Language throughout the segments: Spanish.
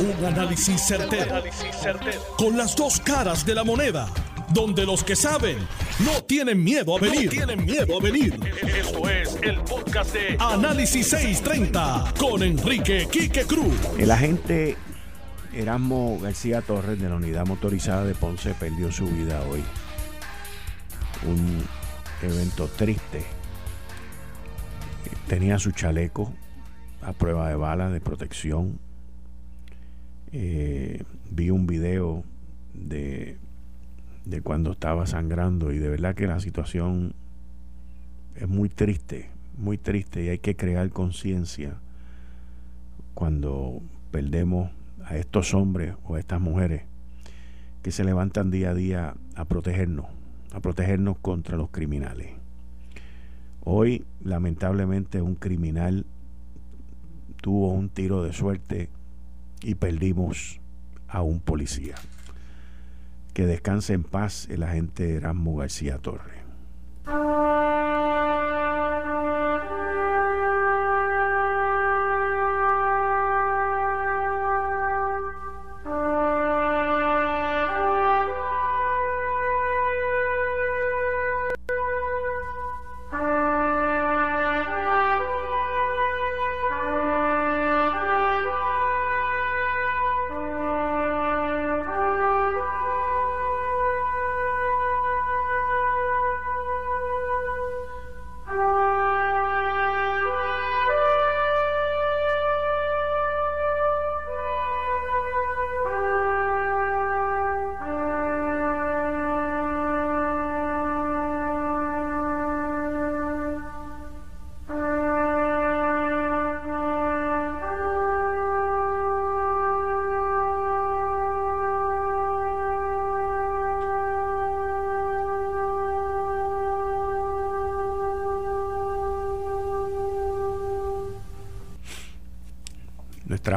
Un análisis certero, Con las dos caras de la moneda. Donde los que saben no tienen miedo a venir. tienen miedo a venir. Esto es el podcast de Análisis 630 con Enrique Quique Cruz. El agente Erasmo García Torres de la Unidad Motorizada de Ponce perdió su vida hoy. Un evento triste. Tenía su chaleco a prueba de balas de protección. Eh, vi un video de, de cuando estaba sangrando y de verdad que la situación es muy triste, muy triste y hay que crear conciencia cuando perdemos a estos hombres o a estas mujeres que se levantan día a día a protegernos, a protegernos contra los criminales. Hoy, lamentablemente, un criminal tuvo un tiro de suerte y perdimos a un policía. Que descanse en paz el agente Erasmo García Torres.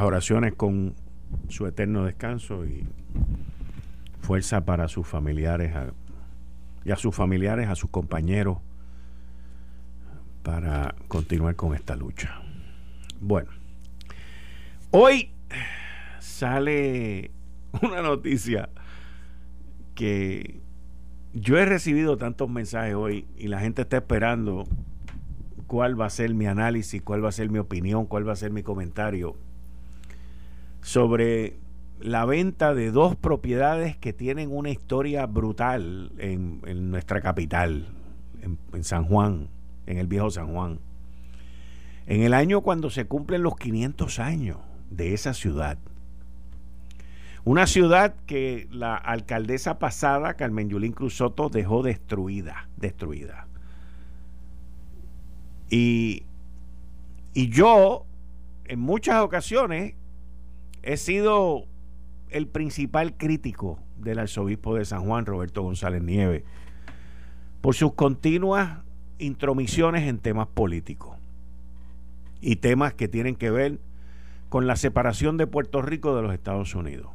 Oraciones con su eterno descanso y fuerza para sus familiares y a sus familiares, a sus compañeros, para continuar con esta lucha. Bueno, hoy sale una noticia que yo he recibido tantos mensajes hoy y la gente está esperando cuál va a ser mi análisis, cuál va a ser mi opinión, cuál va a ser mi comentario sobre la venta de dos propiedades que tienen una historia brutal en, nuestra capital, en, San Juan, en el viejo San Juan. En el año cuando se cumplen los 500 años de esa ciudad. Una ciudad que la alcaldesa pasada, Carmen Yulín Cruz Soto, dejó destruida, destruida. Y, y yo, en muchas ocasiones, He sido el principal crítico del arzobispo de San Juan, Roberto González Nieves, por sus continuas intromisiones en temas políticos y temas que tienen que ver con la separación de Puerto Rico de los Estados Unidos.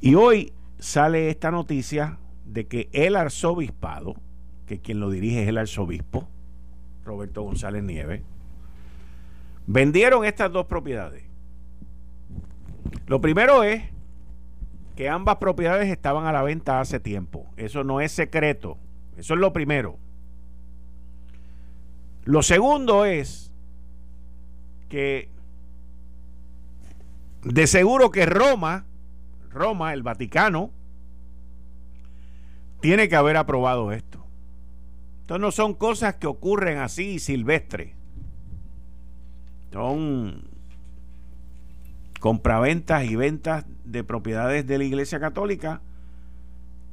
Y hoy sale esta noticia de que el arzobispado, que quien lo dirige es el arzobispo, Roberto González Nieves, Vendieron estas dos propiedades. Lo primero es que ambas propiedades estaban a la venta hace tiempo. Eso no es secreto. Eso es lo primero. Lo segundo es que de seguro que Roma, Roma, el Vaticano, tiene que haber aprobado esto. Entonces no son cosas que ocurren así silvestres. Son compraventas y ventas de propiedades de la Iglesia Católica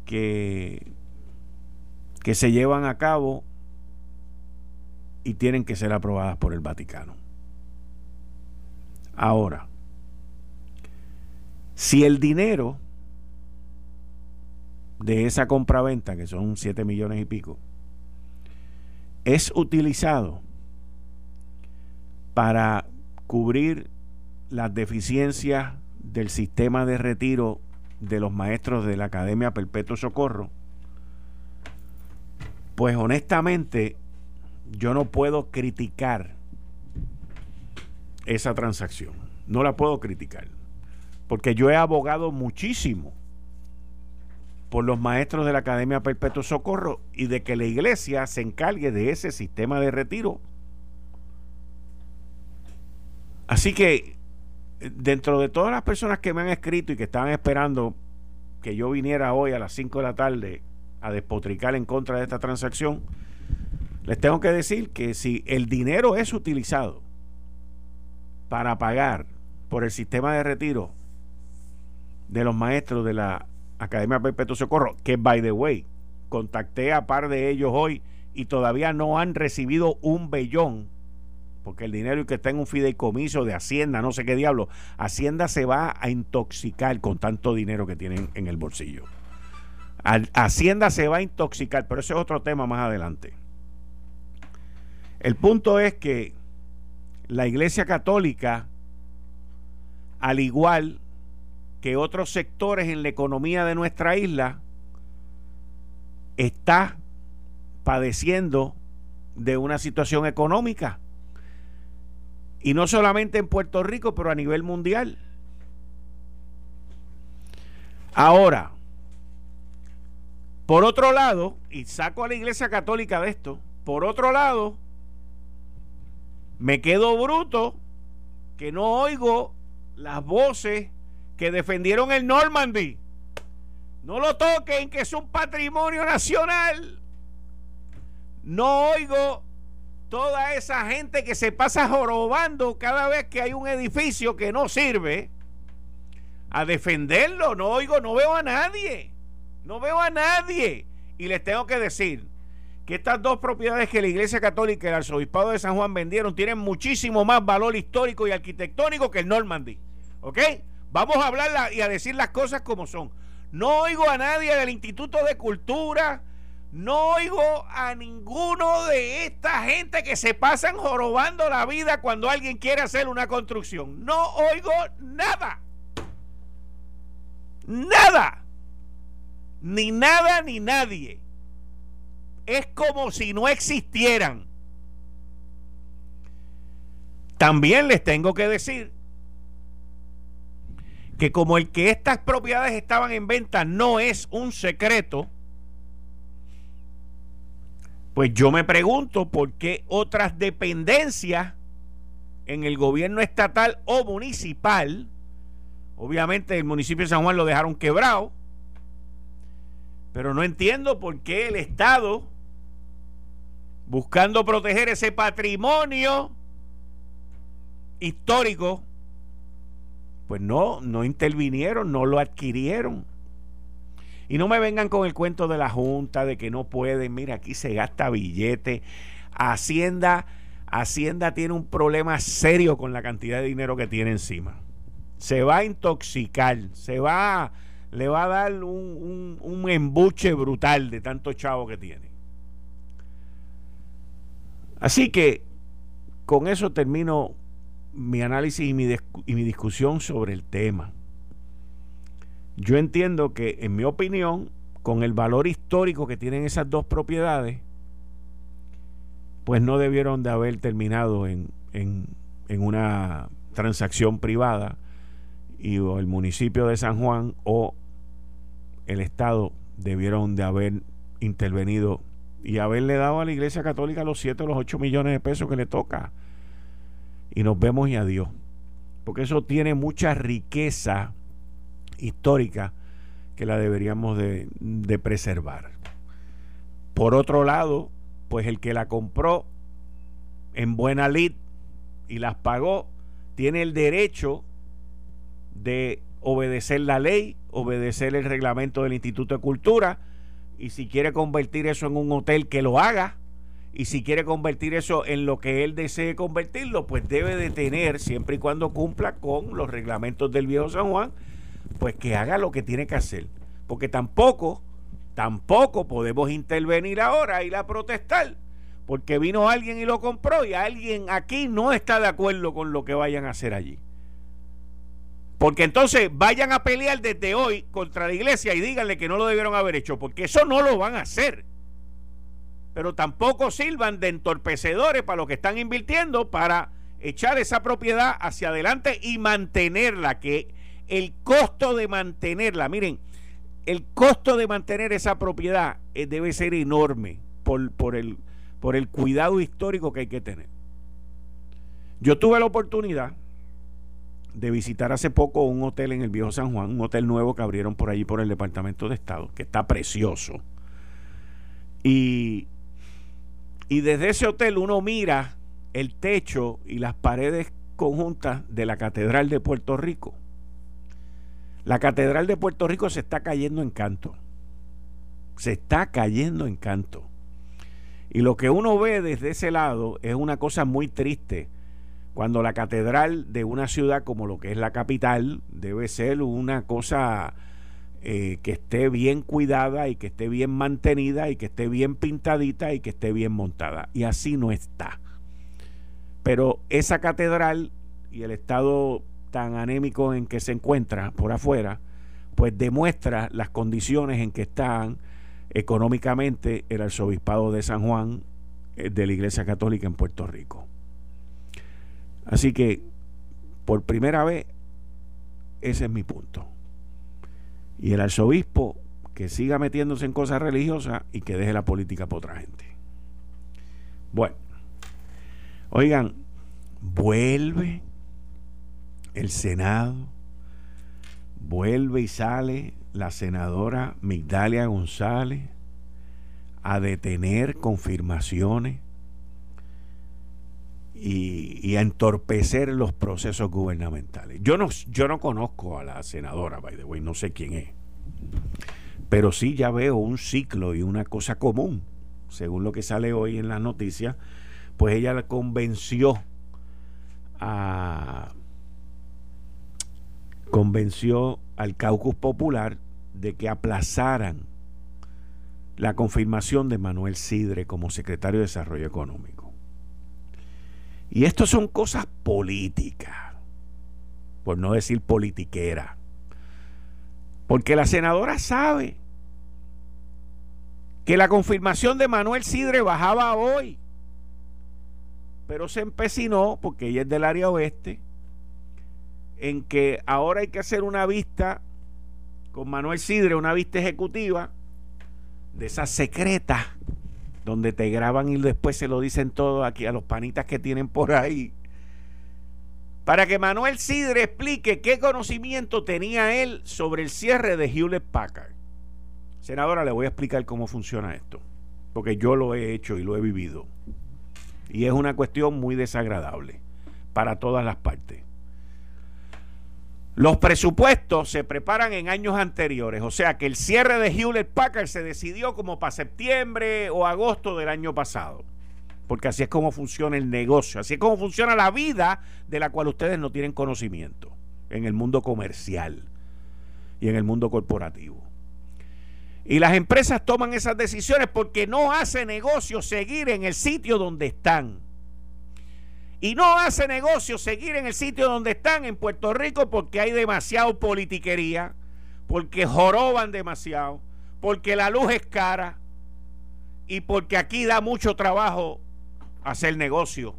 que, que se llevan a cabo y tienen que ser aprobadas por el Vaticano. Ahora, si el dinero de esa compraventa, que son 7 millones y pico, es utilizado para cubrir las deficiencias del sistema de retiro de los maestros de la Academia Perpetuo Socorro, pues honestamente yo no puedo criticar esa transacción. no la puedo criticar, porque yo he abogado muchísimo por los maestros de la Academia Perpetuo Socorro y de que la iglesia se encargue de ese sistema de retiro. Así que dentro de todas las personas que me han escrito y que estaban esperando que yo viniera hoy a las 5 de la tarde a despotricar en contra de esta transacción, les tengo que decir que si el dinero es utilizado para pagar por el sistema de retiro de los maestros de la Academia Perpetuo Socorro, que by the way, contacté a par de ellos hoy y todavía no han recibido un bellón, porque el dinero que está en un fideicomiso de Hacienda, no sé qué diablo, Hacienda se va a intoxicar con tanto dinero que tienen en el bolsillo. Hacienda se va a intoxicar, pero ese es otro tema más adelante. El punto es que la Iglesia Católica, al igual que otros sectores en la economía de nuestra isla está padeciendo de una situación económica. Y no solamente en Puerto Rico, pero a nivel mundial. Ahora, por otro lado, y saco a la Iglesia Católica de esto, por otro lado, me quedo bruto que no oigo las voces que defendieron el Normandy. No lo toquen, que es un patrimonio nacional. No oigo toda esa gente que se pasa jorobando cada vez que hay un edificio que no sirve a defenderlo. No oigo, no veo a nadie. No veo a nadie. Y les tengo que decir que estas dos propiedades que la Iglesia Católica y el Arzobispado de San Juan vendieron tienen muchísimo más valor histórico y arquitectónico que el Normandy. ¿Ok? Vamos a hablar y a decir las cosas como son. No oigo a nadie del Instituto de Cultura, no oigo a ninguno de esta gente que se pasan jorobando la vida cuando alguien quiere hacer una construcción. No oigo nada. Nada. Ni nada ni nadie. Es como si no existieran. También les tengo que decir que como el que estas propiedades estaban en venta no es un secreto, pues yo me pregunto por qué otras dependencias en el gobierno estatal o municipal, obviamente el municipio de San Juan lo dejaron quebrado, pero no entiendo por qué el Estado, buscando proteger ese patrimonio histórico, pues no, no intervinieron, no lo adquirieron. Y no me vengan con el cuento de la Junta, de que no pueden, mira, aquí se gasta billete. Hacienda, Hacienda tiene un problema serio con la cantidad de dinero que tiene encima. Se va a intoxicar, se va, le va a dar un, embuche brutal de tanto chavo que tiene. Así que con eso termino mi análisis y mi, y mi discusión sobre el tema. Yo entiendo que, en mi opinión, con el valor histórico que tienen esas dos propiedades, pues no debieron de haber terminado en, en, en una transacción privada y o el municipio de San Juan o el Estado debieron de haber intervenido y haberle dado a la Iglesia Católica los 7 o los 8 millones de pesos que le toca y nos vemos y adiós. Porque eso tiene mucha riqueza histórica que la deberíamos de, preservar. Por otro lado, pues el que la compró en buena lid y las pagó, tiene el derecho de obedecer la ley, obedecer el reglamento del Instituto de Cultura y si quiere convertir eso en un hotel que lo haga y si quiere convertir eso en lo que él desee convertirlo, pues debe de tener, siempre y cuando cumpla con los reglamentos del viejo San Juan, pues que haga lo que tiene que hacer. Porque tampoco, tampoco podemos intervenir ahora y la protestar, porque vino alguien y lo compró y alguien aquí no está de acuerdo con lo que vayan a hacer allí. Porque entonces vayan a pelear desde hoy contra la iglesia y díganle que no lo debieron haber hecho, porque eso no lo van a hacer pero tampoco sirvan de entorpecedores para lo que están invirtiendo para echar esa propiedad hacia adelante y mantenerla, que el costo de mantenerla, miren, el costo de mantener esa propiedad eh, debe ser enorme por, el, por el cuidado histórico que hay que tener. Yo tuve la oportunidad de visitar hace poco un hotel en el Viejo San Juan, un hotel nuevo que abrieron por allí por el Departamento de Estado, que está precioso. Y, y desde ese hotel uno mira el techo y las paredes conjuntas de la Catedral de Puerto Rico. La Catedral de Puerto Rico se está cayendo en canto. Se está cayendo en canto. Y lo que uno ve desde ese lado es una cosa muy triste cuando la catedral de una ciudad como lo que es la capital debe ser una cosa eh, que esté bien cuidada y que esté bien mantenida y que esté bien pintadita y que esté bien montada. Y así no está. Pero esa catedral y el estado tan anémico en que se encuentra por afuera, pues demuestra las condiciones en que están económicamente el arzobispado de San Juan eh, de la Iglesia Católica en Puerto Rico. Así que, por primera vez, ese es mi punto. Y el arzobispo que siga metiéndose en cosas religiosas y que deje la política para otra gente. Bueno, oigan, vuelve el Senado, vuelve y sale la senadora Migdalia González a detener confirmaciones y, a entorpecer los procesos gubernamentales. Yo no, yo no conozco a la senadora, by the way, no sé quién es. Pero sí ya veo un ciclo y una cosa común, según lo que sale hoy en las noticias, pues ella la convenció a convenció al caucus popular de que aplazaran la confirmación de Manuel Sidre como secretario de Desarrollo Económico. Y esto son cosas políticas, por no decir politiquera. Porque la senadora sabe que la confirmación de Manuel Sidre bajaba hoy. Pero se empecinó, porque ella es del área oeste, en que ahora hay que hacer una vista con Manuel Sidre, una vista ejecutiva de esas secretas donde te graban y después se lo dicen todo aquí a los panitas que tienen por ahí. Para que Manuel Sidre explique qué conocimiento tenía él sobre el cierre de Hewlett Packard. Senadora, le voy a explicar cómo funciona esto, porque yo lo he hecho y lo he vivido. Y es una cuestión muy desagradable para todas las partes. Los presupuestos se preparan en años anteriores, o sea que el cierre de Hewlett Packard se decidió como para septiembre o agosto del año pasado, porque así es como funciona el negocio, así es como funciona la vida de la cual ustedes no tienen conocimiento en el mundo comercial y en el mundo corporativo. Y las empresas toman esas decisiones porque no hace negocio seguir en el sitio donde están. Y no hace negocio seguir en el sitio donde están en Puerto Rico porque hay demasiado politiquería, porque joroban demasiado, porque la luz es cara y porque aquí da mucho trabajo hacer negocio,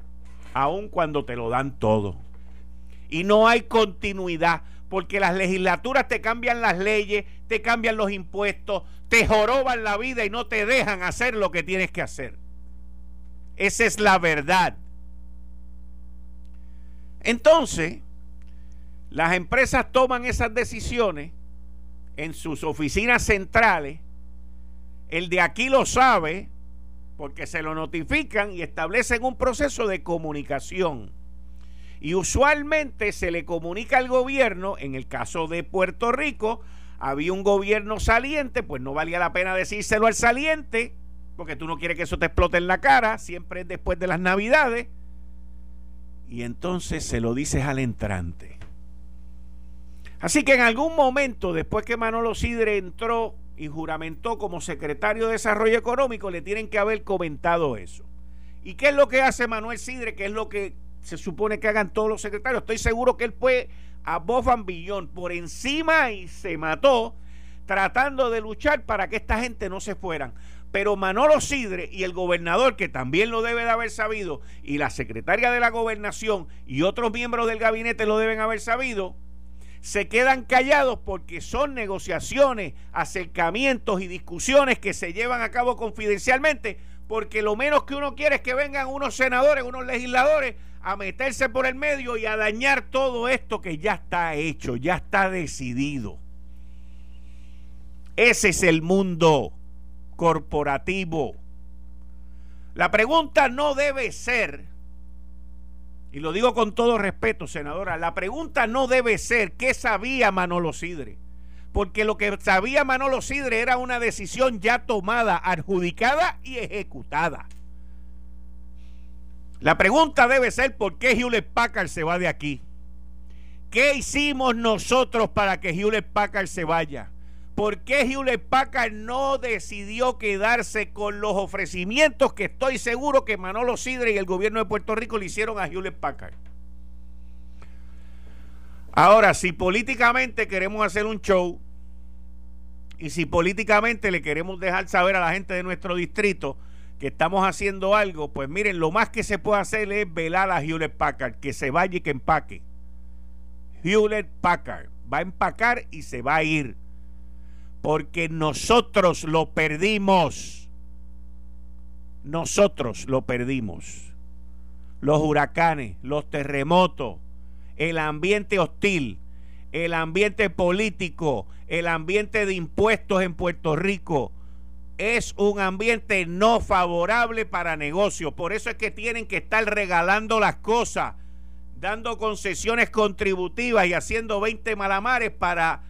aun cuando te lo dan todo. Y no hay continuidad, porque las legislaturas te cambian las leyes, te cambian los impuestos, te joroban la vida y no te dejan hacer lo que tienes que hacer. Esa es la verdad. Entonces, las empresas toman esas decisiones en sus oficinas centrales. El de aquí lo sabe porque se lo notifican y establecen un proceso de comunicación. Y usualmente se le comunica al gobierno, en el caso de Puerto Rico, había un gobierno saliente, pues no valía la pena decírselo al saliente, porque tú no quieres que eso te explote en la cara, siempre es después de las navidades y entonces se lo dices al entrante. Así que en algún momento, después que Manolo Sidre entró y juramentó como secretario de Desarrollo Económico, le tienen que haber comentado eso. ¿Y qué es lo que hace Manuel Sidre? ¿Qué es lo que se supone que hagan todos los secretarios? Estoy seguro que él fue a Bofan Billón por encima y se mató tratando de luchar para que esta gente no se fueran. Pero Manolo Sidre y el gobernador, que también lo debe de haber sabido, y la secretaria de la gobernación y otros miembros del gabinete lo deben haber sabido, se quedan callados porque son negociaciones, acercamientos y discusiones que se llevan a cabo confidencialmente, porque lo menos que uno quiere es que vengan unos senadores, unos legisladores a meterse por el medio y a dañar todo esto que ya está hecho, ya está decidido. Ese es el mundo corporativo. La pregunta no debe ser, y lo digo con todo respeto, senadora, la pregunta no debe ser qué sabía Manolo Sidre, porque lo que sabía Manolo Sidre era una decisión ya tomada, adjudicada y ejecutada. La pregunta debe ser por qué Hewlett Packard se va de aquí. ¿Qué hicimos nosotros para que Hewlett Packard se vaya? ¿Por qué Hewlett Packard no decidió quedarse con los ofrecimientos que estoy seguro que Manolo Sidre y el gobierno de Puerto Rico le hicieron a Hewlett Packard? Ahora, si políticamente queremos hacer un show y si políticamente le queremos dejar saber a la gente de nuestro distrito que estamos haciendo algo, pues miren, lo más que se puede hacer es velar a Hewlett Packard, que se vaya y que empaque. Hewlett Packard va a empacar y se va a ir porque nosotros lo perdimos. Nosotros lo perdimos. Los huracanes, los terremotos, el ambiente hostil, el ambiente político, el ambiente de impuestos en Puerto Rico, es un ambiente no favorable para negocios. Por eso es que tienen que estar regalando las cosas, dando concesiones contributivas y haciendo 20 malamares para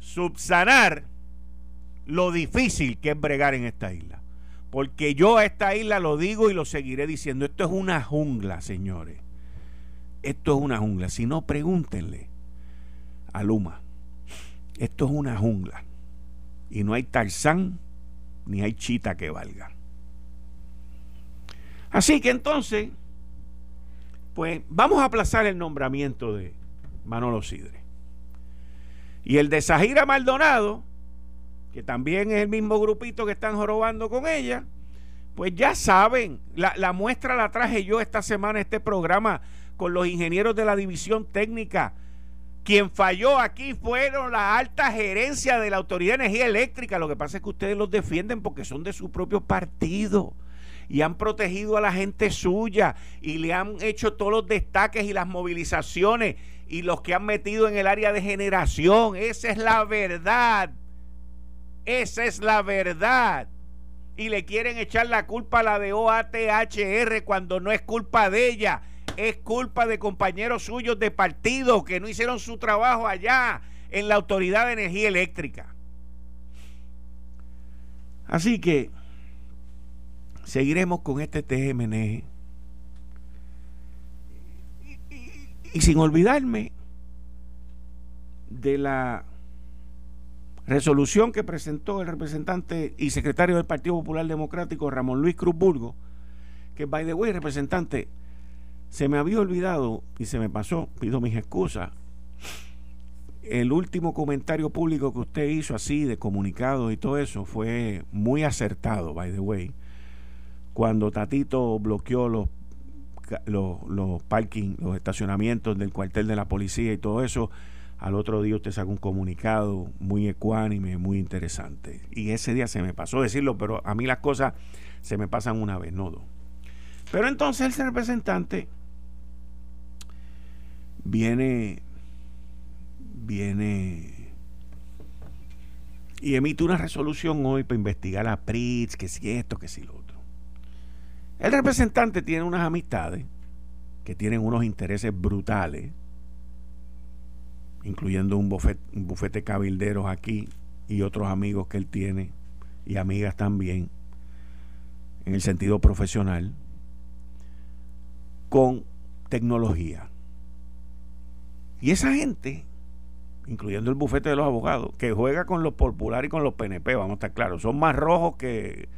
subsanar lo difícil que es bregar en esta isla. Porque yo a esta isla lo digo y lo seguiré diciendo. Esto es una jungla, señores. Esto es una jungla. Si no, pregúntenle a Luma. Esto es una jungla. Y no hay tarzán ni hay chita que valga. Así que entonces, pues vamos a aplazar el nombramiento de Manolo Sidre. Y el de Zahira Maldonado, que también es el mismo grupito que están jorobando con ella, pues ya saben, la, la muestra la traje yo esta semana, este programa, con los ingenieros de la división técnica. Quien falló aquí fueron la alta gerencia de la Autoridad de Energía Eléctrica. Lo que pasa es que ustedes los defienden porque son de su propio partido y han protegido a la gente suya y le han hecho todos los destaques y las movilizaciones y los que han metido en el área de generación. Esa es la verdad. Esa es la verdad. Y le quieren echar la culpa a la de OATHR cuando no es culpa de ella. Es culpa de compañeros suyos de partido que no hicieron su trabajo allá en la Autoridad de Energía Eléctrica. Así que seguiremos con este TGMN Y sin olvidarme de la resolución que presentó el representante y secretario del Partido Popular Democrático, Ramón Luis Cruz Burgo, que, by the way, representante, se me había olvidado y se me pasó, pido mis excusas, el último comentario público que usted hizo así de comunicado y todo eso fue muy acertado, by the way, cuando Tatito bloqueó los los, los parking, los estacionamientos del cuartel de la policía y todo eso, al otro día usted saca un comunicado muy ecuánime, muy interesante. Y ese día se me pasó decirlo, pero a mí las cosas se me pasan una vez, no dos. Pero entonces el representante viene, viene y emite una resolución hoy para investigar a Pritz, que si esto, que si lo. El representante tiene unas amistades que tienen unos intereses brutales, incluyendo un bufete, bufete cabilderos aquí y otros amigos que él tiene y amigas también, en el sentido profesional, con tecnología. Y esa gente, incluyendo el bufete de los abogados, que juega con los populares y con los PNP, vamos a estar claros, son más rojos que,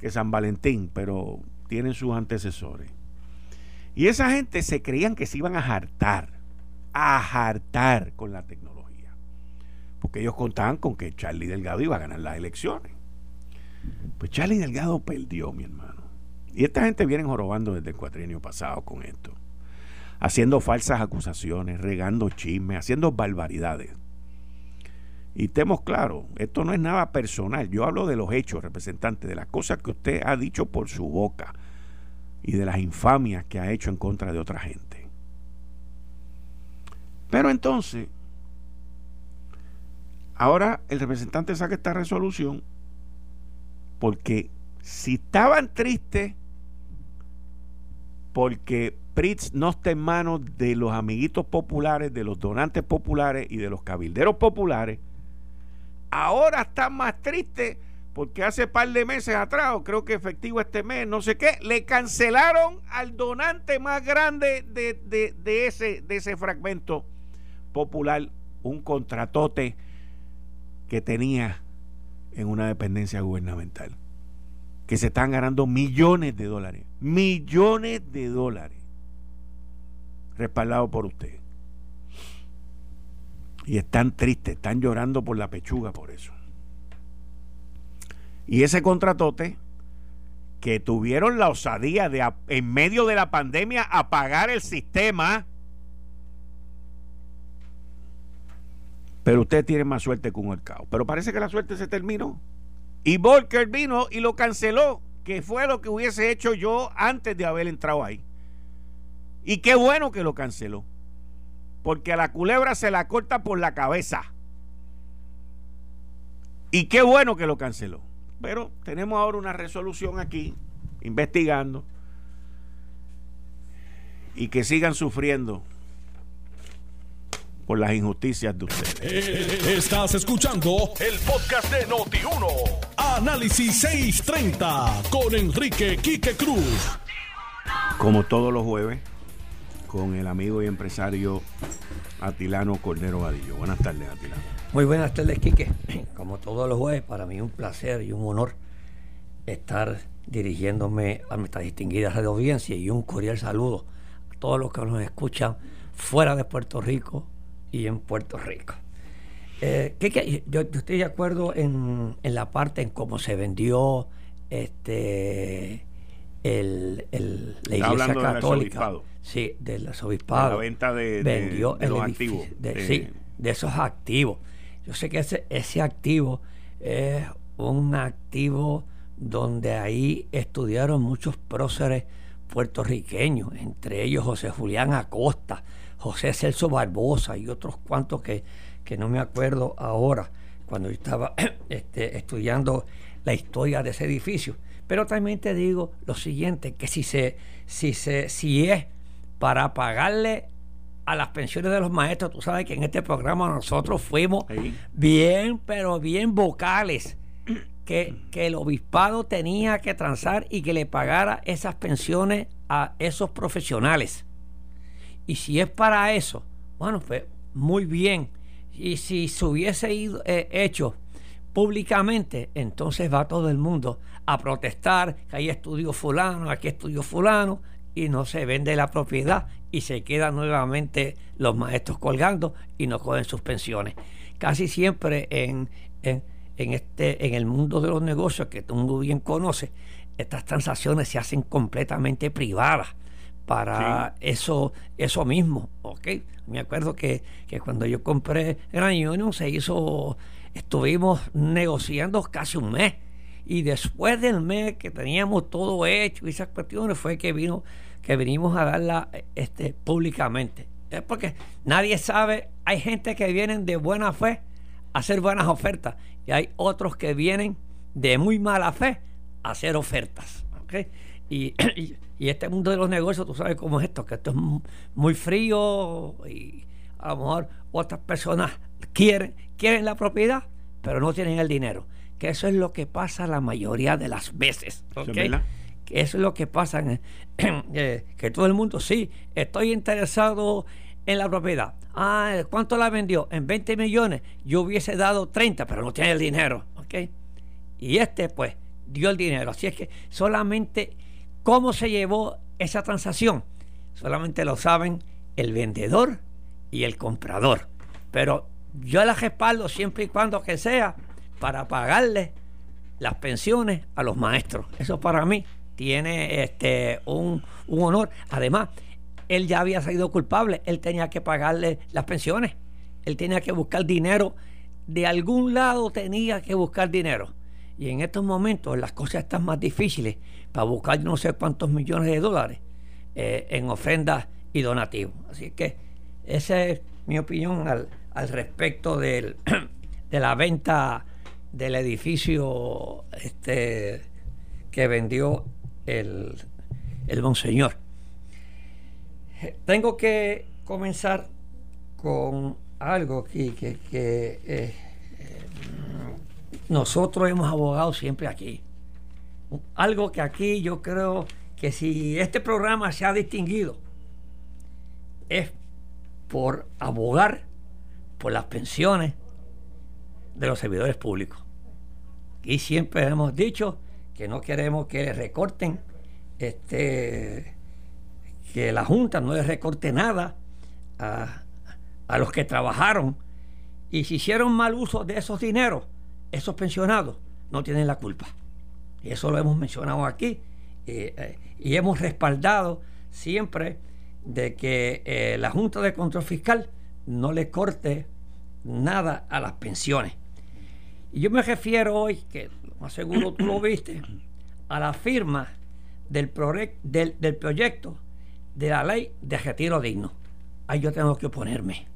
que San Valentín, pero tienen sus antecesores. Y esa gente se creían que se iban a hartar, a hartar con la tecnología. Porque ellos contaban con que Charlie Delgado iba a ganar las elecciones. Pues Charlie Delgado perdió, mi hermano. Y esta gente viene jorobando desde el cuatrienio pasado con esto. Haciendo falsas acusaciones, regando chismes, haciendo barbaridades. Y estemos claros, esto no es nada personal. Yo hablo de los hechos, representante, de las cosas que usted ha dicho por su boca y de las infamias que ha hecho en contra de otra gente. Pero entonces, ahora el representante saca esta resolución porque si estaban tristes porque Pritz no está en manos de los amiguitos populares, de los donantes populares y de los cabilderos populares, ahora están más tristes porque hace par de meses atrás, creo que efectivo este mes, no sé qué, le cancelaron al donante más grande de, ese, de ese fragmento popular un contratote que tenía en una dependencia gubernamental. Que se están ganando millones de dólares. Millones de dólares. Respaldado por usted. Y están tristes, están llorando por la pechuga por eso. Y ese contratote que tuvieron la osadía de en medio de la pandemia apagar el sistema. Pero usted tiene más suerte con el caos. Pero parece que la suerte se terminó. Y Volker vino y lo canceló, que fue lo que hubiese hecho yo antes de haber entrado ahí. Y qué bueno que lo canceló. Porque a la culebra se la corta por la cabeza. Y qué bueno que lo canceló. Pero tenemos ahora una resolución aquí, investigando, y que sigan sufriendo por las injusticias de ustedes. Eh, estás escuchando el podcast de Noti1. Análisis 630 con Enrique Quique Cruz. Como todos los jueves, con el amigo y empresario Atilano Cordero Vadillo. Buenas tardes, Atilano. Muy buenas tardes, Quique. Como todos los jueves, para mí un placer y un honor estar dirigiéndome a nuestra distinguida red de audiencia y un cordial saludo a todos los que nos escuchan fuera de Puerto Rico y en Puerto Rico. Eh, yo, estoy de acuerdo en, la parte en cómo se vendió este el, la Iglesia Católica. sí, del arzobispado. La venta de, los activos. sí, de esos activos. Yo sé que ese, ese activo es un activo donde ahí estudiaron muchos próceres puertorriqueños, entre ellos José Julián Acosta, José Celso Barbosa y otros cuantos que, no me acuerdo ahora, cuando yo estaba este, estudiando la historia de ese edificio. Pero también te digo lo siguiente, que si se, si se, si es para pagarle a las pensiones de los maestros, tú sabes que en este programa nosotros fuimos bien, pero bien vocales. Que, que, el obispado tenía que transar y que le pagara esas pensiones a esos profesionales. Y si es para eso, bueno, pues muy bien. Y si se hubiese ido, eh, hecho públicamente, entonces va todo el mundo a protestar que ahí estudió fulano, aquí estudió fulano, y no se vende la propiedad y se quedan nuevamente los maestros colgando y no cogen sus pensiones. Casi siempre en, en, este, en el mundo de los negocios, que tú muy bien conoces, estas transacciones se hacen completamente privadas para eso, eso mismo, ¿ok? Me acuerdo que, cuando yo compré Gran Union se hizo, estuvimos negociando casi un mes y después del mes que teníamos todo hecho y esas cuestiones fue que vino que vinimos a darla este, públicamente. Es porque nadie sabe, hay gente que vienen de buena fe a hacer buenas ofertas y hay otros que vienen de muy mala fe a hacer ofertas. ¿okay? Y, y, este mundo de los negocios, tú sabes cómo es esto, que esto es muy frío y a lo mejor otras personas quieren, quieren la propiedad, pero no tienen el dinero. Que eso es lo que pasa la mayoría de las veces. Que es lo que pasa, en, que todo el mundo, sí, estoy interesado en la propiedad. Ah, ¿cuánto la vendió? En 20 millones. Yo hubiese dado 30, pero no tiene el dinero. ¿ok? Y este, pues, dio el dinero. Así es que solamente ¿Cómo se llevó esa transacción? Solamente lo saben el vendedor y el comprador. Pero yo la respaldo siempre y cuando que sea para pagarle las pensiones a los maestros. Eso para mí tiene este un, un honor. Además, él ya había sido culpable, él tenía que pagarle las pensiones, él tenía que buscar dinero, de algún lado tenía que buscar dinero. Y en estos momentos las cosas están más difíciles para buscar no sé cuántos millones de dólares eh, en ofrendas y donativos. Así que esa es mi opinión al, al respecto del, de la venta del edificio este, que vendió el, el Monseñor. Tengo que comenzar con algo que, que eh, nosotros hemos abogado siempre aquí. Algo que aquí yo creo que si este programa se ha distinguido es por abogar por las pensiones de los servidores públicos. Y siempre hemos dicho que no queremos que recorten este que la Junta no le recorte nada a, a los que trabajaron y si hicieron mal uso de esos dineros, esos pensionados no tienen la culpa. Y eso lo hemos mencionado aquí eh, eh, y hemos respaldado siempre de que eh, la Junta de Control Fiscal no le corte nada a las pensiones. Y yo me refiero hoy, que más seguro tú lo viste, a la firma del, del, del proyecto de la ley de retiro digno. Ahí yo tengo que oponerme.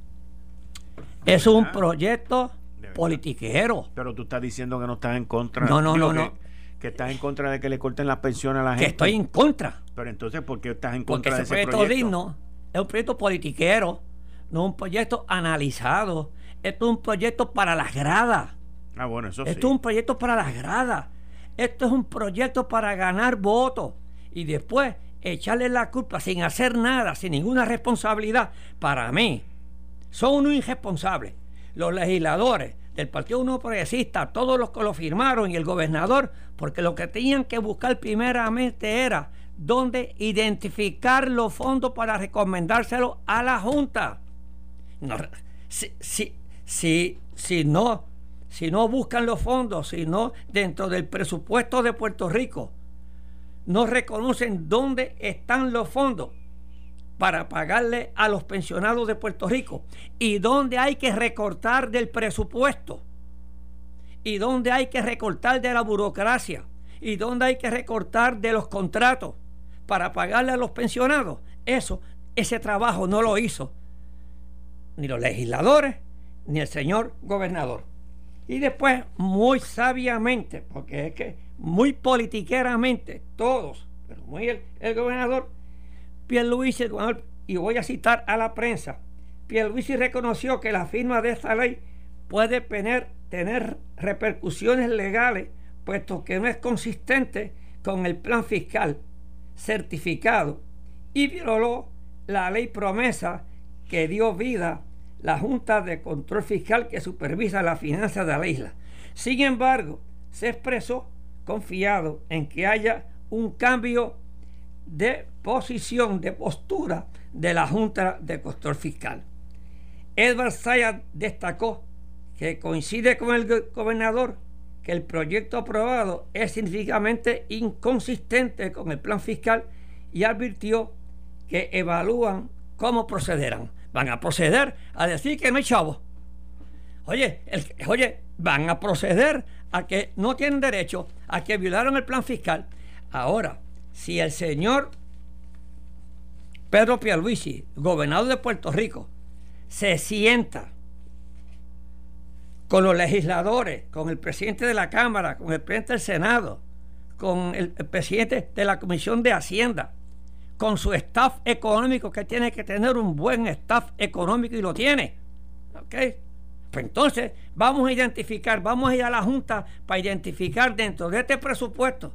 Es un proyecto politiquero. Pero tú estás diciendo que no estás en contra. No, no, no, no. Que estás en contra de que le corten las pensiones a la gente. Que estoy en contra. Pero entonces, ¿por qué estás en contra de ese proyecto? proyecto digno es un proyecto politiquero, no un proyecto analizado. Esto es un proyecto para las gradas. Ah, bueno, eso Esto es un proyecto para las gradas. Esto es un proyecto para ganar votos. Y después echarle la culpa sin hacer nada, sin ninguna responsabilidad. Para mí, son unos irresponsables. Los legisladores del Partido Uno Progresista, todos los que lo firmaron y el gobernador, porque lo que tenían que buscar primeramente era dónde identificar los fondos para recomendárselos a la Junta. si, si, si, si, no, si no buscan los fondos, si no dentro del presupuesto de Puerto Rico, no reconocen dónde están los fondos para pagarle a los pensionados de Puerto Rico y dónde hay que recortar del presupuesto y dónde hay que recortar de la burocracia y dónde hay que recortar de los contratos para pagarle a los pensionados. Eso, ese trabajo no lo hizo ni los legisladores ni el señor gobernador. Y después, muy sabiamente, porque es que muy politiqueramente, todos, pero muy el, el gobernador, Pierluisi, y voy a citar a la prensa, Pierluisi reconoció que la firma de esta ley puede tener, tener repercusiones legales, puesto que no es consistente con el plan fiscal certificado y violó la ley promesa que dio vida la Junta de Control Fiscal que supervisa la finanza de la isla. Sin embargo, se expresó confiado en que haya un cambio de posición, de postura de la Junta de Control Fiscal. Edward Sayad destacó que coincide con el gobernador que el proyecto aprobado es significativamente inconsistente con el plan fiscal y advirtió que evalúan cómo procederán. Van a proceder a decir que no hay chavo. Oye, oye, van a proceder a que no tienen derecho, a que violaron el plan fiscal. Ahora, si el señor Pedro Pierluisi, gobernador de Puerto Rico, se sienta con los legisladores, con el presidente de la Cámara, con el presidente del Senado, con el, presidente de la Comisión de Hacienda, con su staff económico, que tiene que tener un buen staff económico y lo tiene. ¿Ok? Pues entonces vamos a identificar, vamos a ir a la Junta para identificar dentro de este presupuesto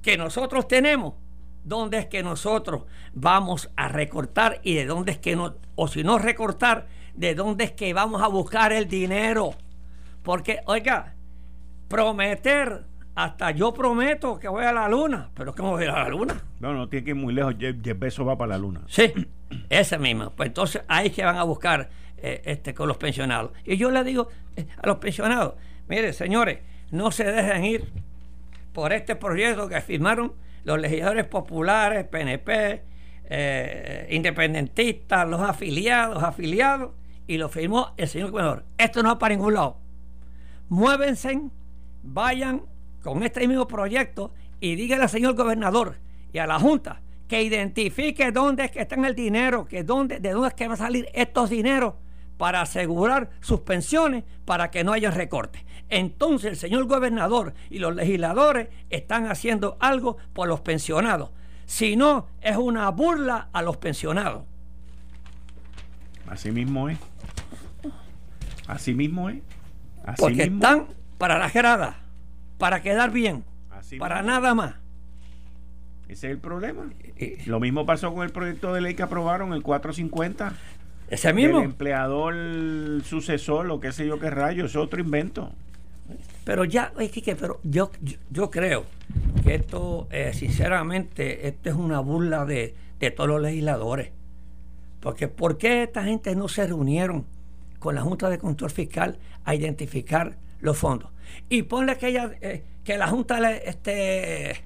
que nosotros tenemos, dónde es que nosotros vamos a recortar y de dónde es que no, o si no recortar, de dónde es que vamos a buscar el dinero. Porque, oiga, prometer, hasta yo prometo que voy a la luna, pero ¿cómo voy a la luna? No, no tiene que ir muy lejos, Jeff, Bezos va para la luna. Sí, ese mismo. Pues entonces ahí es que van a buscar eh, este, con los pensionados. Y yo le digo eh, a los pensionados, mire, señores, no se dejen ir por este proyecto que firmaron los legisladores populares, PNP, eh, independentistas, los afiliados, afiliados, y lo firmó el señor gobernador. Esto no va para ningún lado. Muévense, vayan con este mismo proyecto y díganle al señor gobernador y a la Junta que identifique dónde es que está el dinero, que dónde, de dónde es que va a salir estos dineros para asegurar sus pensiones para que no haya recortes. Entonces el señor gobernador y los legisladores están haciendo algo por los pensionados. Si no, es una burla a los pensionados. Así mismo es. Así mismo es. Porque están para la grada, para quedar bien, para nada más. Ese es el problema. Lo mismo pasó con el proyecto de ley que aprobaron, el 450. Ese mismo. El empleador sucesor, lo que sé yo qué rayo, es otro invento. Pero ya, pero yo, yo, creo que esto, eh, sinceramente, esto es una burla de, de todos los legisladores. Porque ¿por qué esta gente no se reunieron con la Junta de Control Fiscal a identificar los fondos? Y ponle que ella, eh, que la Junta le, este,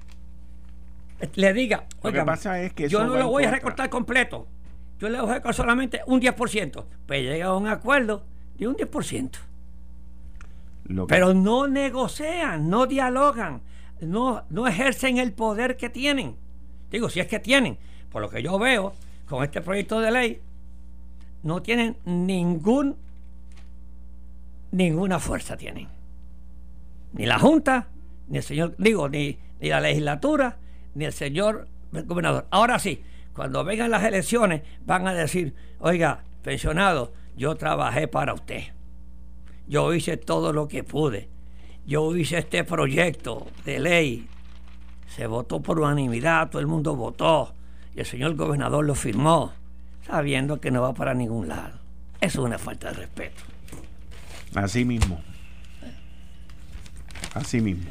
le diga, lo que pasa es que yo no lo voy a recortar completo, yo le voy a recortar solamente un 10%. Pues llega a un acuerdo de un 10%. Pero no negocian, no dialogan, no, no ejercen el poder que tienen. Digo, si es que tienen, por lo que yo veo con este proyecto de ley, no tienen ningún ninguna fuerza tienen. Ni la Junta, ni el señor, digo, ni, ni la legislatura, ni el señor gobernador. Ahora sí, cuando vengan las elecciones, van a decir, oiga, pensionado, yo trabajé para usted. Yo hice todo lo que pude. Yo hice este proyecto de ley. Se votó por unanimidad, todo el mundo votó. Y el señor gobernador lo firmó, sabiendo que no va para ningún lado. Eso es una falta de respeto. Así mismo. Así mismo.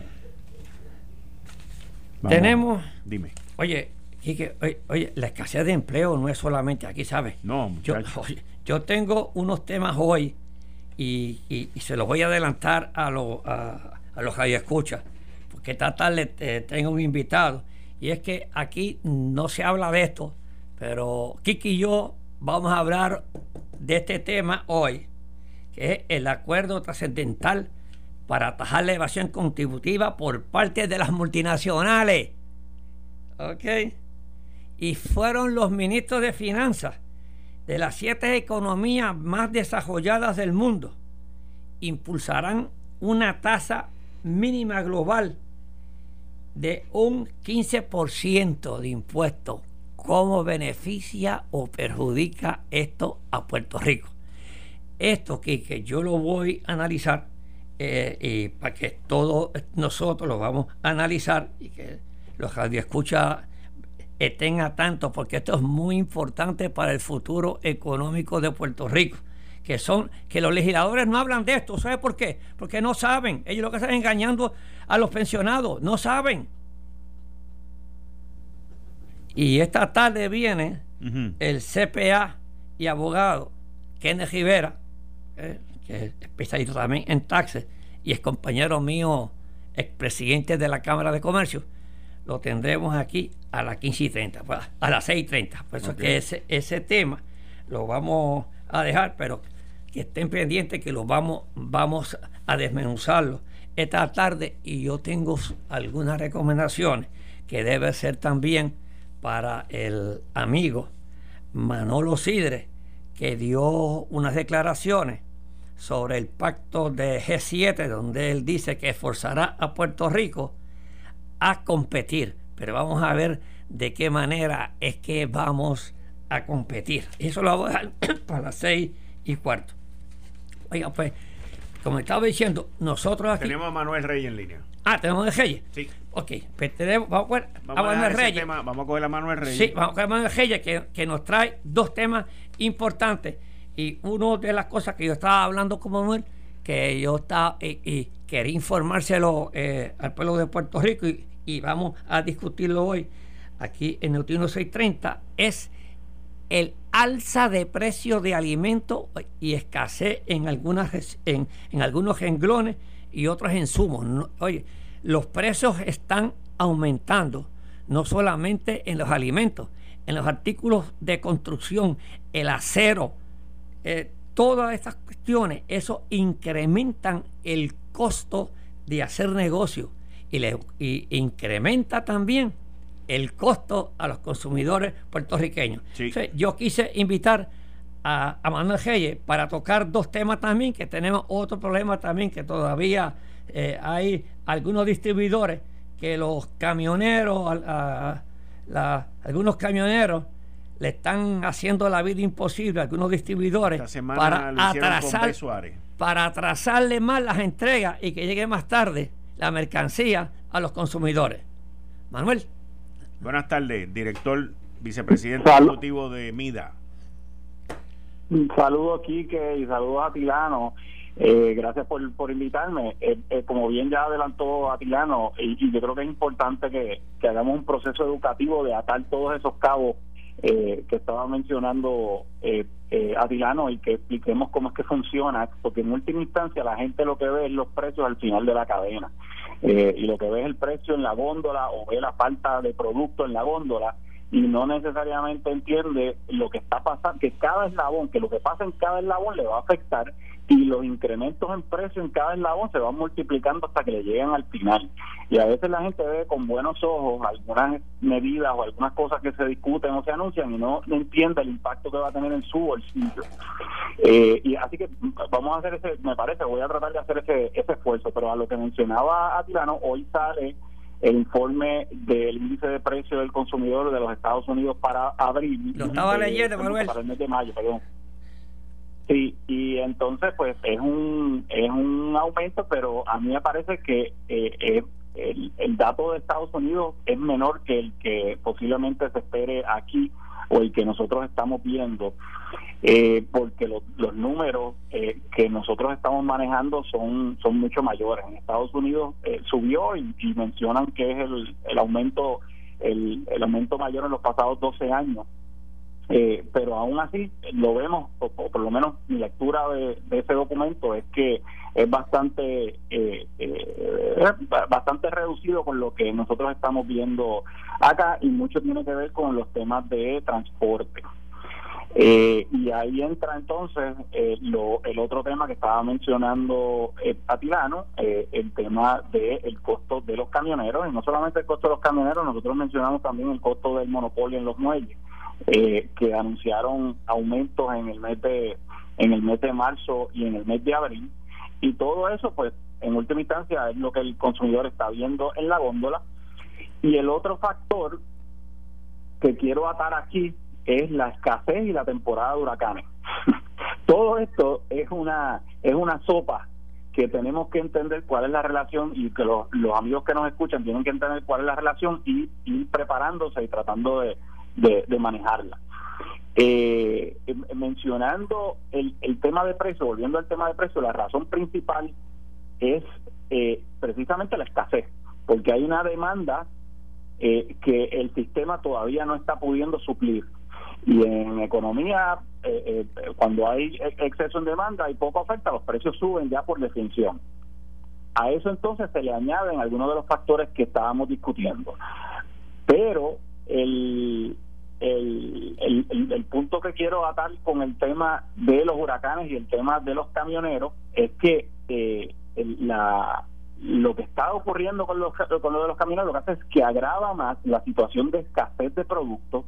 Tenemos. Dime. Oye, oye, la escasez de empleo no es solamente aquí, ¿sabes? No, yo, yo tengo unos temas hoy y, se los voy a adelantar a, a, a los que escucha, porque esta tarde eh, tengo un invitado. Y es que aquí no se habla de esto, pero Kiki y yo vamos a hablar de este tema hoy, que es el acuerdo trascendental para atajar la evasión contributiva por parte de las multinacionales. ¿Ok? Y fueron los ministros de Finanzas de las siete economías más desarrolladas del mundo. Impulsarán una tasa mínima global de un 15% de impuestos. ¿Cómo beneficia o perjudica esto a Puerto Rico? Esto que, que yo lo voy a analizar eh, y para que todos nosotros lo vamos a analizar y que los radioescuchas estén a tanto, porque esto es muy importante para el futuro económico de Puerto Rico. Que son, que los legisladores no hablan de esto. ¿Sabe por qué? Porque no saben. Ellos lo que están engañando a los pensionados. No saben. Y esta tarde viene el CPA y abogado Kenneth Rivera, eh, que es especialista también en taxes y es compañero mío, expresidente de la Cámara de Comercio, lo tendremos aquí a las 15 y 30, pues, a las 6 y 30. Por eso es que ese, ese tema lo vamos a dejar, pero que estén pendientes que lo vamos, vamos a desmenuzarlo esta tarde y yo tengo algunas recomendaciones que debe ser también para el amigo Manolo Sidre, que dio unas declaraciones sobre el pacto de G7, donde él dice que esforzará a Puerto Rico a competir. Pero vamos a ver de qué manera es que vamos a competir. Eso lo vamos a dejar para las seis y cuarto. Oiga, pues, como estaba diciendo, nosotros aquí. Tenemos a Manuel Reyes en línea. Ah, tenemos a Reyes. Sí. Ok, pues tenemos, vamos a coger a, Manuel Reyes. vamos a coger a Manuel Reyes. Sí, vamos a coger a Manuel Reyes que, que nos trae dos temas importantes y una de las cosas que yo estaba hablando con Manuel, que yo estaba y, quería informárselo eh, al pueblo de Puerto Rico y, vamos a discutirlo hoy aquí en Neutrino 630, es el alza de precio de alimentos y escasez en, algunas, en, algunos renglones y otros insumos. oye, los precios están aumentando, no solamente en los alimentos, en los artículos de construcción, el acero, eh, todas estas cuestiones, eso incrementan el costo de hacer negocio y, le, incrementa también el costo a los consumidores puertorriqueños. yo quise invitar a, Manuel Reyes para tocar dos temas también, que tenemos otro problema también, que todavía eh, hay algunos distribuidores que los camioneros, algunos camioneros le están haciendo la vida imposible a algunos distribuidores para atrasar, para atrasarle más las entregas y que llegue más tarde la mercancía a los consumidores. Manuel. Buenas tardes, director, vicepresidente ejecutivo de MIDA. Saludos, Quique, y saludos a Tilano. Eh, gracias por, por invitarme. Eh, eh, como bien ya adelantó Atilano, y, y, yo creo que es importante que, que, hagamos un proceso educativo de atar todos esos cabos que estaba mencionando Atilano y que expliquemos cómo es que funciona, porque en última instancia la gente lo que ve es los precios al final de la cadena. y lo que ve es el precio en la góndola o ve la falta de producto en la góndola y no necesariamente entiende lo que está pasando, que cada eslabón, que lo que pasa en cada eslabón le va a afectar y los incrementos en precio en cada eslabón se van multiplicando hasta que le llegan al final. Y a veces la gente ve con buenos ojos algunas medidas o algunas cosas que se discuten o se anuncian y no, entiende el impacto que va a tener en su bolsillo. Eh, y así que vamos a hacer ese, me parece, voy a tratar de hacer ese, ese esfuerzo, pero a lo que mencionaba Atilano, hoy sale el informe del índice de precio del consumidor de los Estados Unidos para abril. Lo estaba leyendo, Manuel. Para el mes de mayo, perdón. Sí, y entonces pues es un es un aumento, pero a mí me parece que eh, el, el dato de Estados Unidos es menor que el que posiblemente se espere aquí o el que nosotros estamos viendo, eh, porque los números eh, que nosotros estamos manejando son, son mucho mayores. En Estados Unidos eh, subió y, mencionan que es el, el aumento el, el aumento mayor en los pasados 12 años. Pero aún así lo vemos, o, por lo menos mi lectura de, ese documento es que es bastante eh, bastante reducido con lo que nosotros estamos viendo acá y mucho tiene que ver con los temas de transporte. Eh, y ahí entra entonces eh, lo, el otro tema que estaba mencionando eh, Atilano, eh, el tema del el costo de los camioneros, y no solamente el costo de los camioneros, nosotros mencionamos también el costo del monopolio en los muelles, que anunciaron aumentos en el mes de en el mes de marzo y en el mes de abril, y todo eso pues en última instancia es lo que el consumidor está viendo en la góndola y el otro factor que quiero atar aquí es la escasez y la temporada de huracanes. Todo esto es una es una sopa que tenemos que entender cuál es la relación y que los, amigos que nos escuchan tienen que entender cuál es la relación y ir preparándose y tratando de, de, manejarla. Eh, mencionando el, tema de precio, volviendo al tema de precio, la razón principal es eh, precisamente la escasez, porque hay una demanda eh, que el sistema todavía no está pudiendo suplir. Y en economía, eh, eh, cuando hay exceso en demanda y poca oferta, los precios suben ya por definición. A eso entonces se le añaden algunos de los factores que estábamos discutiendo. Pero el, el, el, el, punto que quiero atar con el tema de los huracanes y el tema de los camioneros es que eh, la, lo que está ocurriendo con, los, con lo de los camioneros lo que hace es que agrava más la situación de escasez de productos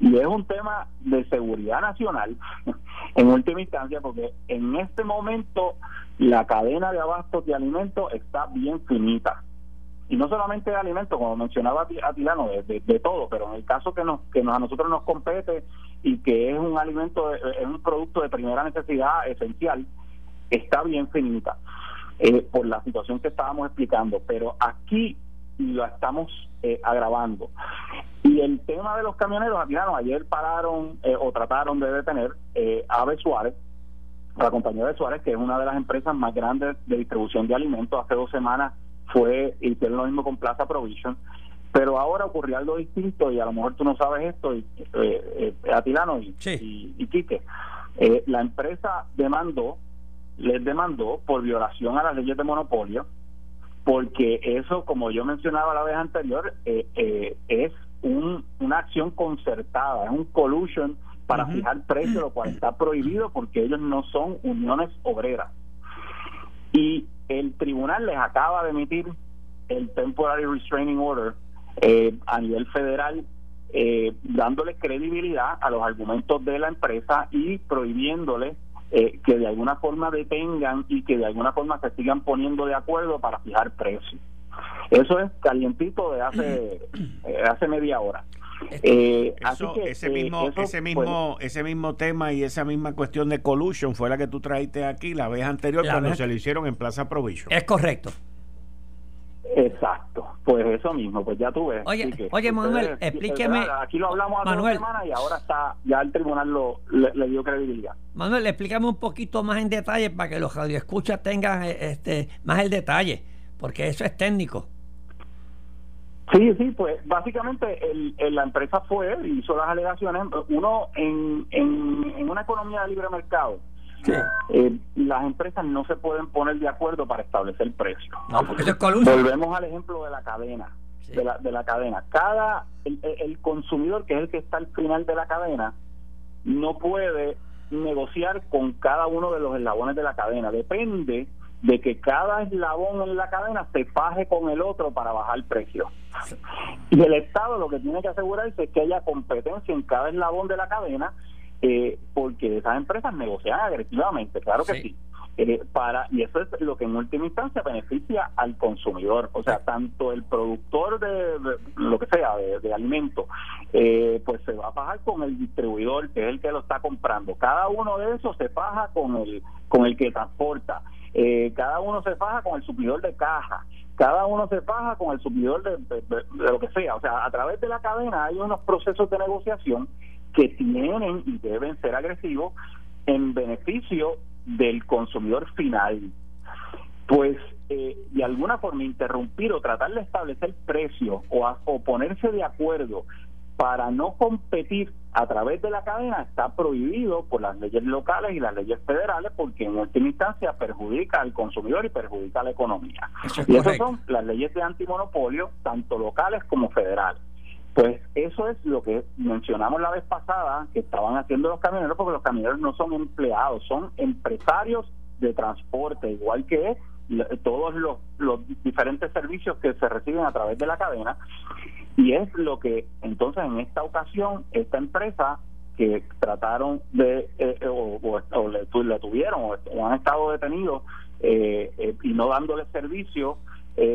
y es un tema de seguridad nacional en última instancia porque en este momento la cadena de abastos de alimentos está bien finita y no solamente de alimentos como mencionaba Atilano de, de, todo pero en el caso que nos que a nosotros nos compete y que es un alimento es un producto de primera necesidad esencial está bien finita eh, por la situación que estábamos explicando, pero aquí lo estamos eh, agravando. Y el tema de los camioneros, ayer pararon eh, o trataron de detener a Ave Suárez, la compañía de Suárez, que es una de las empresas más grandes de distribución de alimentos. Hace dos semanas fue, hicieron lo mismo con Plaza Provision. Pero ahora ocurrió algo distinto y a lo mejor tú no sabes esto, y, Atilano y, y, y Quique. la empresa demandó les demandó por violación a las leyes de monopolio porque eso, como yo mencionaba la vez anterior, eh, eh, es un, una acción concertada, es un collusion para fijar precios, lo cual está prohibido porque ellos no son uniones obreras. Y el tribunal les acaba de emitir el Temporary Restraining Order eh, a nivel federal, eh, dándole credibilidad a los argumentos de la empresa y prohibiéndole eh, que de alguna forma detengan y que de alguna forma se sigan poniendo de acuerdo para fijar precios. Eso es calientito de hace, hace media hora. Eh, ese mismo, ese mismo, ese mismo tema y esa misma cuestión de collusion fue la que tú trajiste aquí la vez anterior cuando se lo hicieron en Plaza Provision. Es correcto. Exacto, pues eso mismo, pues ya tú ves. Oye, oye Manuel, explíqueme. Aquí lo hablamos hace Manuel, semana y ahora está, ya el tribunal lo, le, dio credibilidad. Manuel, explícame un poquito más en detalle para que los radioescuchas tengan este más el detalle, porque eso es técnico. Sí, sí, pues básicamente el, la empresa fue, hizo las alegaciones, uno en, en, una economía de libre mercado, eh, las empresas no se pueden poner de acuerdo para establecer precios. No, porque es Volvemos al ejemplo de la cadena. De, la, de la cadena. Cada el, el, consumidor, que es el que está al final de la cadena, no puede negociar con cada uno de los eslabones de la cadena. Depende de que cada eslabón en la cadena se faje con el otro para bajar el precio. Y el Estado lo que tiene que asegurarse es que haya competencia en cada eslabón de la cadena, eh, porque esas empresas negocian agresivamente, claro que sí. Eh, para y eso es lo que en última instancia beneficia al consumidor o sea tanto el productor de, lo que sea de, alimento eh, pues se va a pagar con el distribuidor que es el que lo está comprando cada uno de esos se paga con el con el que transporta eh, cada uno se faja con el suplidor de caja, cada uno se faja con el suplidor de, lo que sea. O sea, a través de la cadena hay unos procesos de negociación que tienen y deben ser agresivos en beneficio del consumidor final. Pues eh, de alguna forma interrumpir o tratar de establecer precios o, o ponerse de acuerdo para no competir a través de la cadena está prohibido por las leyes locales y las leyes federales porque en última instancia perjudica al consumidor y perjudica a la economía. y esas son las leyes de antimonopolio, tanto locales como federales. Pues eso es lo que mencionamos la vez pasada que estaban haciendo los camioneros, porque los camioneros no son empleados, son empresarios de transporte, igual que todos los, los diferentes servicios que se reciben a través de la cadena. Y es lo que entonces en esta ocasión esta empresa que trataron de eh, eh, o, le, tuvieron o, han estado detenidos eh, y no dándole servicio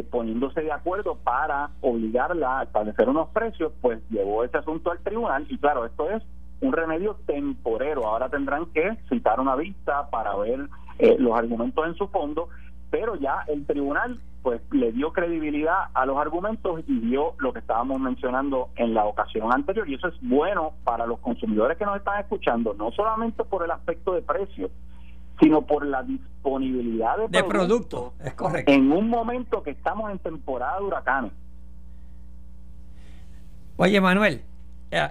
poniéndose de acuerdo para obligarla a establecer unos precios pues llevó ese asunto al tribunal. Y claro esto es un remedio temporero. Ahora tendrán que citar una vista para ver los argumentos en su fondo pero ya el tribunal pues le dio credibilidad a los argumentos y dio lo que estábamos mencionando en la ocasión anterior y eso es bueno para los consumidores que nos están escuchando, no solamente por el aspecto de precio, sino por la disponibilidad de, productos es correcto. en un momento que estamos en temporada de huracanes. Oye Manuel, eh,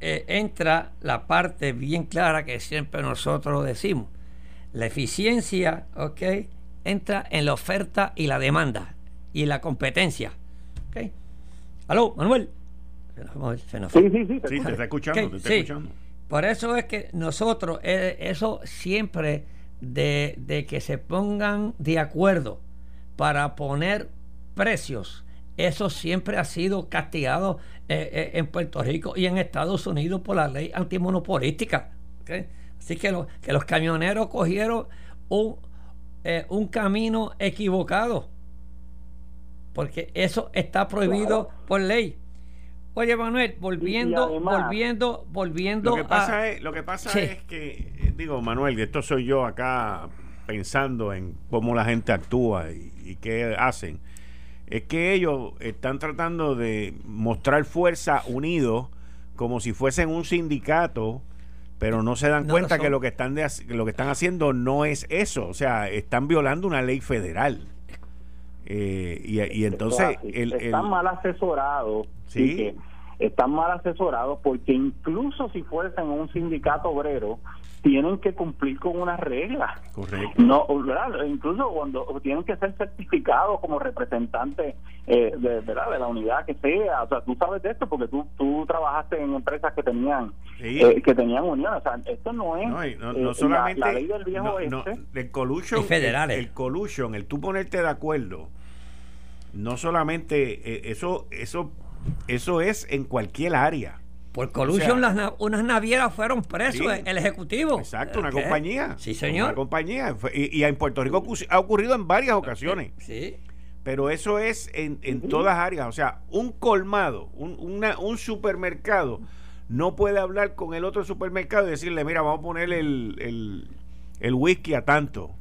eh, entra la parte bien clara que siempre nosotros decimos, la eficiencia, ¿ok? Entra en la oferta y la demanda y la competencia. ¿Okay? ¿Aló, Manuel? sí, sí, sí, te, está escuchando, escuchando. Por eso es que nosotros, eh, eso siempre de, que se pongan de acuerdo para poner precios, eso siempre ha sido castigado eh, eh, en Puerto Rico y en Estados Unidos por la ley antimonopolística. Así que, que los camioneros cogieron un eh, un camino equivocado. Porque eso está prohibido por ley. Oye, Manuel, volviendo, volviendo, volviendo lo que pasa Es, lo que pasa es que, eh, digo, Manuel, esto soy yo acá pensando en cómo la gente actúa y, y qué hacen. Es que ellos están tratando de mostrar fuerza unidos como si fuesen un sindicato pero no se dan cuenta que lo que están lo que están haciendo no es eso, o sea, están violando una ley federal. Eh, y, entonces el, están mal asesorados. Sí. Están mal asesorados porque incluso si fuesen un sindicato obrero, tienen que cumplir con unas reglas. Correcto. No, incluso cuando tienen que ser certificados como representantes eh, de, ¿verdad? de la unidad que sea. O sea, tú sabes de esto porque tú, tú trabajaste en empresas que tenían eh, que tenían unión. O sea, esto no es no, no, solamente la, ley del viejo este. el collusion, federales. El, collusion, el tú ponerte de acuerdo, no solamente eh, eso, eso, eso es en cualquier área. Por collusion, las, unas navieras fueron presos, el ejecutivo. Exacto, una compañía. Sí, señor. Una compañía. Y, en Puerto Rico ha ocurrido en varias ocasiones. Sí. Pero eso es en, en todas áreas. O sea, un colmado, un, una, un supermercado, no puede hablar con el otro supermercado y decirle, mira, vamos a poner el, el, whisky a tanto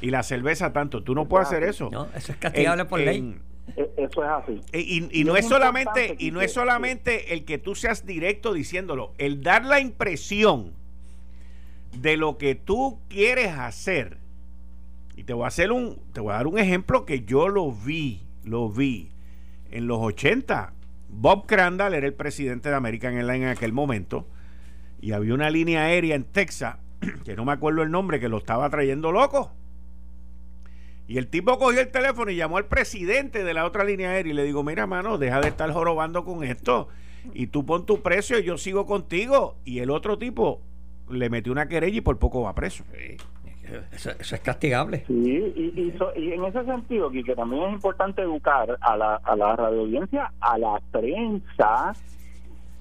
y la cerveza a tanto. Tú no puedes hacer eso. No, eso es castigable por ley. Eso es así. E, y, no es solamente y no es solamente el que tú seas directo diciéndolo, el dar la impresión de lo que tú quieres hacer. Y te voy a hacer un te voy a dar un ejemplo que yo lo vi, lo vi en los 80. Bob Crandall era el presidente de American Airlines en aquel momento y había una línea aérea en Texas que no me acuerdo el nombre que lo estaba trayendo loco y el tipo cogió el teléfono y llamó al presidente de la otra línea aérea y le digo, mira, mano, deja de estar jorobando con esto. Y tú pon tu precio y yo sigo contigo. Y el otro tipo le metió una querella y por poco va preso. Eso, es castigable. Sí, y, y, en ese sentido, que también es importante educar a la, a la radio audiencia, a la prensa,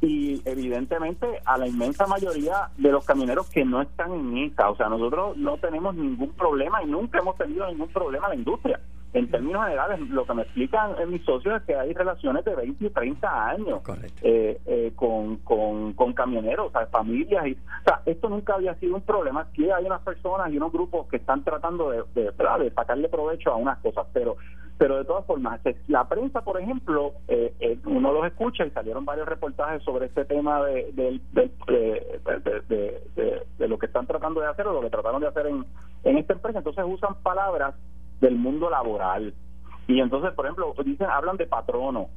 y evidentemente a la inmensa mayoría de los camioneros que no están en esta. O sea, nosotros no tenemos ningún problema y nunca hemos tenido ningún problema en la industria. En términos generales, lo que me explican mis socios es que hay relaciones de 20 y 30 años eh, eh, con, con, camioneros, o sea, familias. Y, o sea, esto nunca había sido un problema. Aquí hay unas personas y unos grupos que están tratando de, de, de sacarle provecho a unas cosas, pero pero de todas formas, la prensa, por ejemplo, eh, eh, uno los escucha y salieron varios reportajes sobre este tema de, de, de, lo que están tratando de hacer o lo que trataron de hacer en, en esta empresa. Entonces usan palabras del mundo laboral. Y entonces, por ejemplo, dicen, hablan de patrono.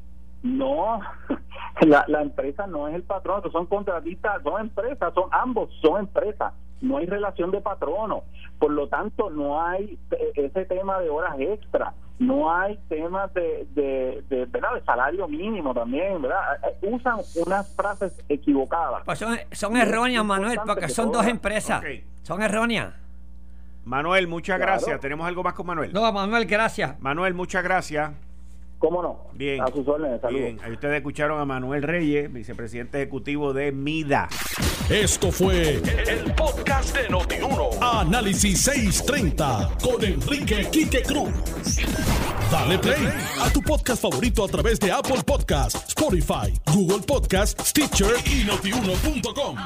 No, la, la empresa no es el patrono, son contratistas, son empresas, son ambos, son empresas no hay relación de patrono, por lo tanto no hay eh, ese tema de horas extra, no hay temas de, de, de, ¿verdad? de salario mínimo también, ¿verdad? Eh, eh, usan unas frases equivocadas. Pues son, erróneas, Manuel, porque son dos empresas. Son erróneas. Manuel, muchas gracias. ¿Tenemos algo más con Manuel? No, Manuel, gracias. Manuel, muchas gracias. ¿Cómo no? Bien. A sus órdenes, saludos. Bien, ahí ustedes escucharon a Manuel Reyes, vicepresidente ejecutivo de MIDA. Esto fue el, podcast de Notiuno. Análisis 630 con Enrique Quique Cruz. Dale play a tu podcast favorito a través de Apple Podcasts, Spotify, Google Podcasts, Stitcher y notiuno.com.